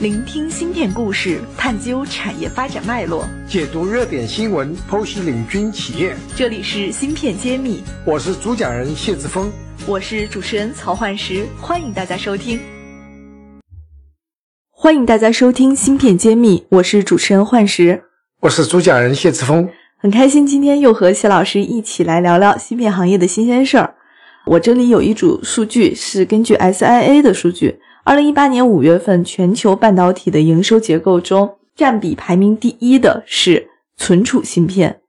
聆听芯片故事，探究产业发展脉络，解读热点新闻，剖析领军企业。这里是芯片揭秘，我是主讲人谢志峰，我是主持人曹焕石，欢迎大家收听。欢迎大家收听芯片揭秘，我是主持人焕石，我是主讲人谢志峰，很开心今天又和谢老师一起来聊聊芯片行业的新鲜事儿。我这里有一组数据，是根据 SIA 的数据。二零一八年五月份，全球半导体的营收结构中，占比排名第一的是存储芯片，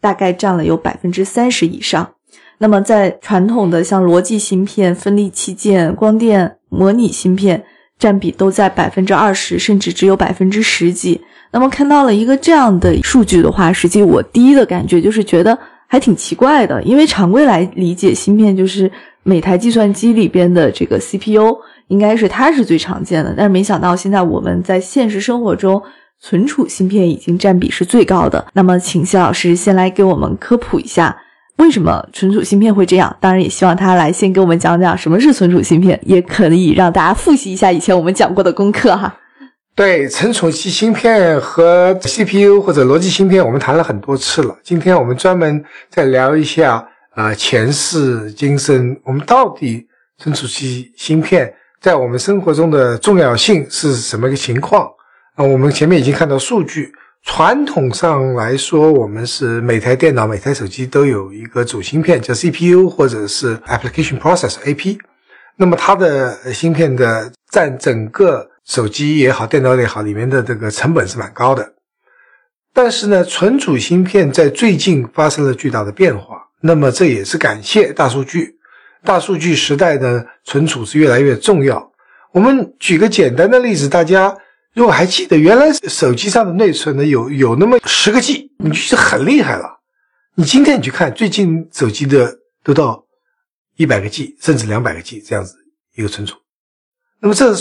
大概占了有百分之三十以上。那么，在传统的像逻辑芯片、分立器件、光电模拟芯片，占比都在百分之二十，甚至只有百分之十几。那么，看到了一个这样的数据的话，实际我第一的感觉就是觉得还挺奇怪的，因为常规来理解，芯片就是每台计算机里边的这个 CPU。应该是它是最常见的，但是没想到现在我们在现实生活中，存储芯片已经占比是最高的。那么，请谢老师先来给我们科普一下，为什么存储芯片会这样？当然，也希望他来先给我们讲讲什么是存储芯片，也可以让大家复习一下以前我们讲过的功课哈。对，存储器芯片和 CPU 或者逻辑芯片，我们谈了很多次了。今天我们专门再聊一下，呃，前世今生，我们到底存储器芯片。在我们生活中的重要性是什么个情况？啊，我们前面已经看到数据。传统上来说，我们是每台电脑、每台手机都有一个主芯片，叫 CPU 或者是 Application Process（AP）。那么它的芯片的占整个手机也好、电脑也好里面的这个成本是蛮高的。但是呢，存储芯片在最近发生了巨大的变化。那么这也是感谢大数据。大数据时代的存储是越来越重要。我们举个简单的例子，大家如果还记得，原来手机上的内存呢，有有那么十个 G，你就是很厉害了。你今天你去看，最近手机的都到一百个 G，甚至两百个 G 这样子一个存储。那么这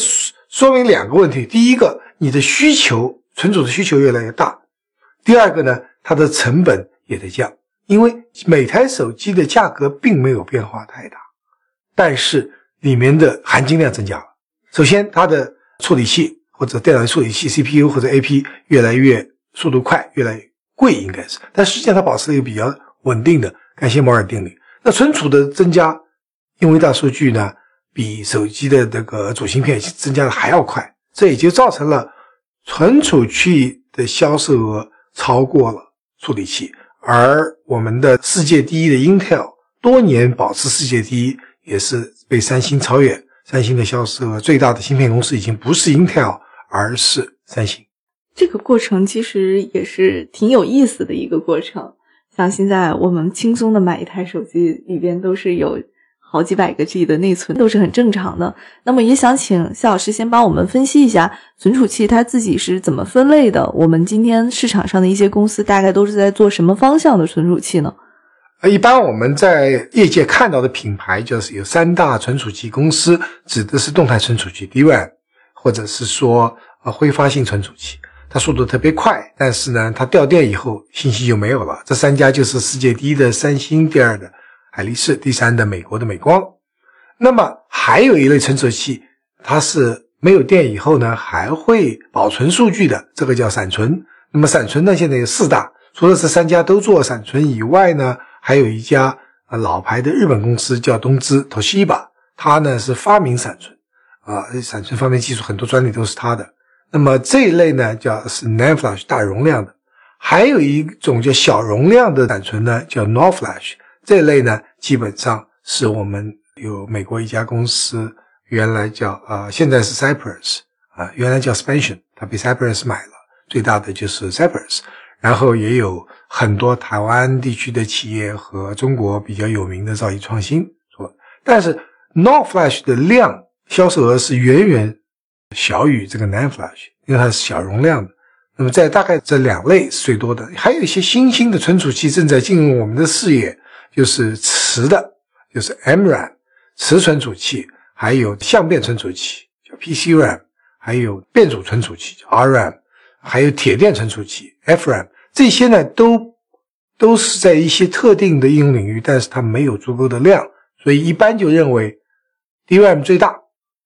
说明两个问题：第一个，你的需求存储的需求越来越大；第二个呢，它的成本也在降，因为每台手机的价格并没有变化太大。但是里面的含金量增加了。首先，它的处理器或者电脑处理器 CPU 或者 AP 越来越速度快，越来越贵，应该是。但实际上它保持了一个比较稳定的，感谢摩尔定律。那存储的增加，因为大数据呢，比手机的这个主芯片增加的还要快，这也就造成了存储器的销售额超过了处理器。而我们的世界第一的 Intel 多年保持世界第一。也是被三星超越。三星的销售额最大的芯片公司已经不是 Intel，而是三星。这个过程其实也是挺有意思的一个过程。像现在我们轻松的买一台手机，里边都是有好几百个 G 的内存，都是很正常的。那么也想请夏老师先帮我们分析一下存储器它自己是怎么分类的。我们今天市场上的一些公司大概都是在做什么方向的存储器呢？呃，一般我们在业界看到的品牌就是有三大存储器公司，指的是动态存储器 DRAM，或者是说呃挥发性存储器，它速度特别快，但是呢，它掉电以后信息就没有了。这三家就是世界第一的三星，第二的海力士，第三的美国的美光。那么还有一类存储器，它是没有电以后呢，还会保存数据的，这个叫闪存。那么闪存呢，现在有四大，除了这三家都做闪存以外呢。还有一家啊老牌的日本公司叫东芝 Toshiba，它呢是发明闪存，啊闪存方面技术很多专利都是它的。那么这一类呢叫是 NAND Flash 大容量的，还有一种叫小容量的闪存呢叫 NOR Flash，这一类呢基本上是我们有美国一家公司原来叫啊现在是 Cypress 啊原来叫 Spansion，它被 Cypress 买了，最大的就是 Cypress。然后也有很多台湾地区的企业和中国比较有名的造诣创新说，但是 NOR Flash 的量销售额是远远小于这个 Nan Flash，因为它是小容量的。那么在大概这两类是最多的，还有一些新兴的存储器正在进入我们的视野，就是磁的，就是 MRAM 磁存储器，还有相变存储器叫 PCRAM，还有变阻存储器叫 RRAM。还有铁电存储器 FRAM，这些呢都都是在一些特定的应用领域，但是它没有足够的量，所以一般就认为 DRAM 最大，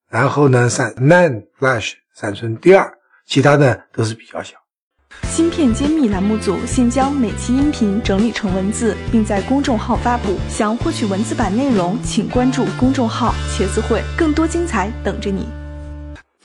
然后呢，闪 NAND Flash 闪存第二，其他的都是比较小。芯片揭秘栏目组现将每期音频整理成文字，并在公众号发布。想获取文字版内容，请关注公众号“茄子会”，更多精彩等着你。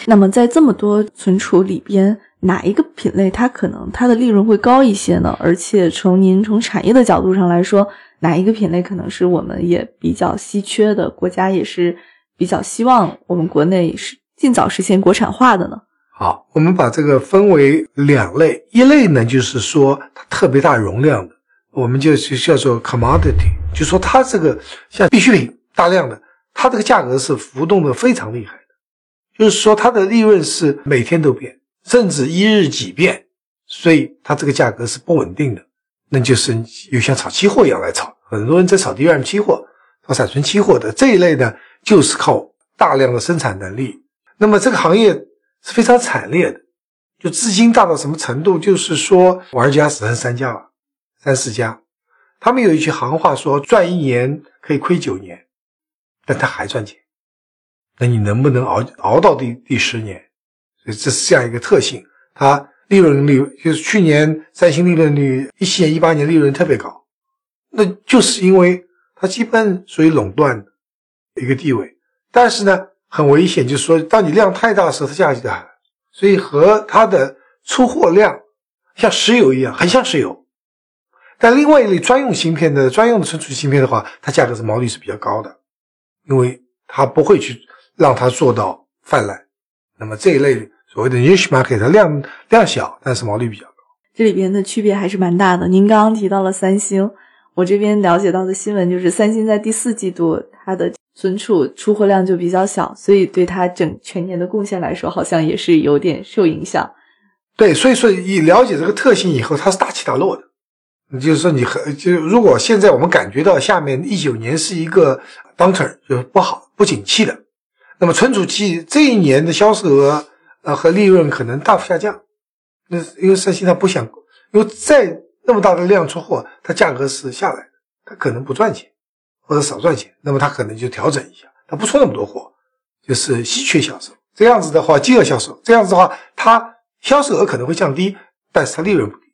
那么，在这么多存储里边，哪一个品类它可能它的利润会高一些呢？而且从您从产业的角度上来说，哪一个品类可能是我们也比较稀缺的？国家也是比较希望我们国内是尽早实现国产化的呢？好，我们把这个分为两类，一类呢就是说它特别大容量的，我们就就叫做 commodity，就说它这个像必需品大量的，它这个价格是浮动的非常厉害的，就是说它的利润是每天都变，甚至一日几变，所以它这个价格是不稳定的，那就是有像炒期货一样来炒，很多人在炒 DRM 期货、炒闪存期货的这一类呢，就是靠大量的生产能力，那么这个行业。是非常惨烈的，就资金大到什么程度？就是说玩家只剩三家了，三四家。他们有一句行话说：“赚一年可以亏九年，但他还赚钱。”那你能不能熬熬到第第十年？这是这样一个特性。它利润率就是去年三星利润率一七年、一八年利润特别高，那就是因为它基本属于垄断一个地位。但是呢？很危险，就是说，当你量太大的时候，它价格就大，所以和它的出货量像石油一样，很像石油。但另外一类专用芯片的专用的存储芯片的话，它价格是毛利是比较高的，因为它不会去让它做到泛滥。那么这一类所谓的 niche market，它量量小，但是毛利比较高。这里边的区别还是蛮大的。您刚刚提到了三星，我这边了解到的新闻就是，三星在第四季度它的。存储出货量就比较小，所以对它整全年的贡献来说，好像也是有点受影响。对，所以说你了解这个特性以后，它是大起大落的。就是说，你和就如果现在我们感觉到下面一九年是一个 downturn，就不好不景气的，那么存储器这一年的销售额呃和利润可能大幅下降。那因为三星它不想，因为再那么大的量出货，它价格是下来的，它可能不赚钱。或者少赚钱，那么他可能就调整一下，他不出那么多货，就是稀缺销售。这样子的话，饥饿销售，这样子的话，它销售额可能会降低，但是它利润不低。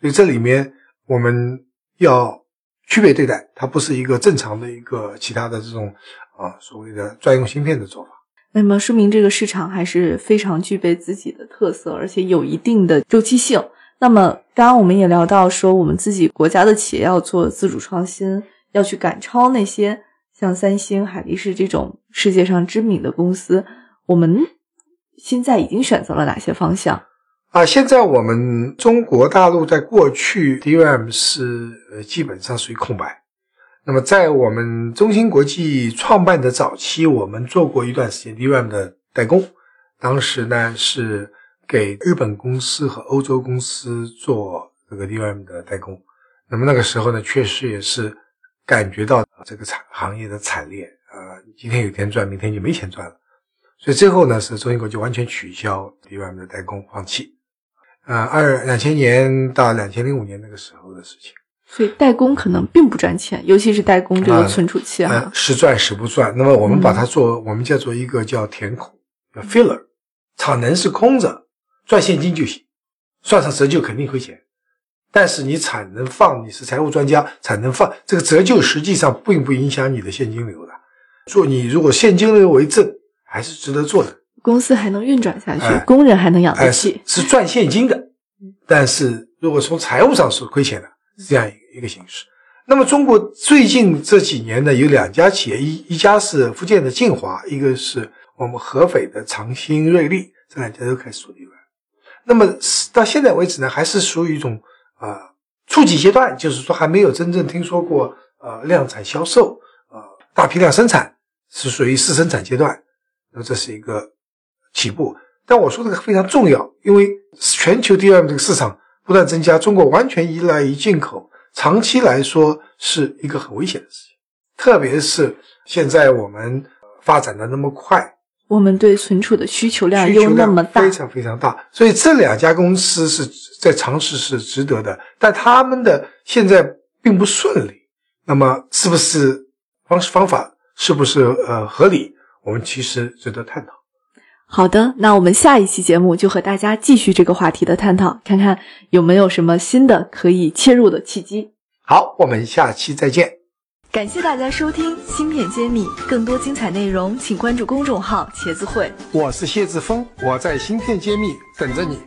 所以这里面我们要区别对待，它不是一个正常的一个其他的这种啊所谓的专用芯片的做法。那么说明这个市场还是非常具备自己的特色，而且有一定的周期性。那么刚刚我们也聊到说，我们自己国家的企业要做自主创新。要去赶超那些像三星、海力士这种世界上知名的公司，我们现在已经选择了哪些方向啊？现在我们中国大陆在过去 DRAM 是呃基本上属于空白。那么在我们中芯国际创办的早期，我们做过一段时间 DRAM 的代工，当时呢是给日本公司和欧洲公司做这个 DRAM 的代工。那么那个时候呢，确实也是。感觉到这个产行业的惨烈，呃，今天有钱赚，明天就没钱赚了。所以最后呢，是中芯国际完全取消 DRAM 的代工，放弃。呃，二两千年到两千零五年那个时候的事情。所以代工可能并不赚钱，尤其是代工这个存储器啊，时赚时不赚。那么我们把它做，我们叫做一个叫填空，叫 filler，产能是空着，赚现金就行，算上折旧肯定亏钱。但是你产能放，你是财务专家，产能放这个折旧实际上并不影响你的现金流的。做你如果现金流为正，还是值得做的。公司还能运转下去，工人还能养得起，是赚现金的。但是如果从财务上是亏钱的，是这样一个一个形式。那么中国最近这几年呢，有两家企业，一一家是福建的晋华，一个是我们合肥的长兴瑞丽，这两家都开始做利润。那么到现在为止呢，还是属于一种。啊，初级阶段就是说还没有真正听说过，呃，量产销售，呃，大批量生产是属于试生产阶段，那这是一个起步。但我说这个非常重要，因为全球 DRAM 这个市场不断增加，中国完全依赖于进口，长期来说是一个很危险的事情，特别是现在我们发展的那么快。我们对存储的需求量又那么大，非常非常大，所以这两家公司是在尝试是值得的，但他们的现在并不顺利。那么是不是方式方法是不是呃合理？我们其实值得探讨。好的，那我们下一期节目就和大家继续这个话题的探讨，看看有没有什么新的可以切入的契机。好，我们下期再见。感谢大家收听《芯片揭秘》，更多精彩内容请关注公众号“茄子会”。我是谢志峰，我在芯片揭秘等着你。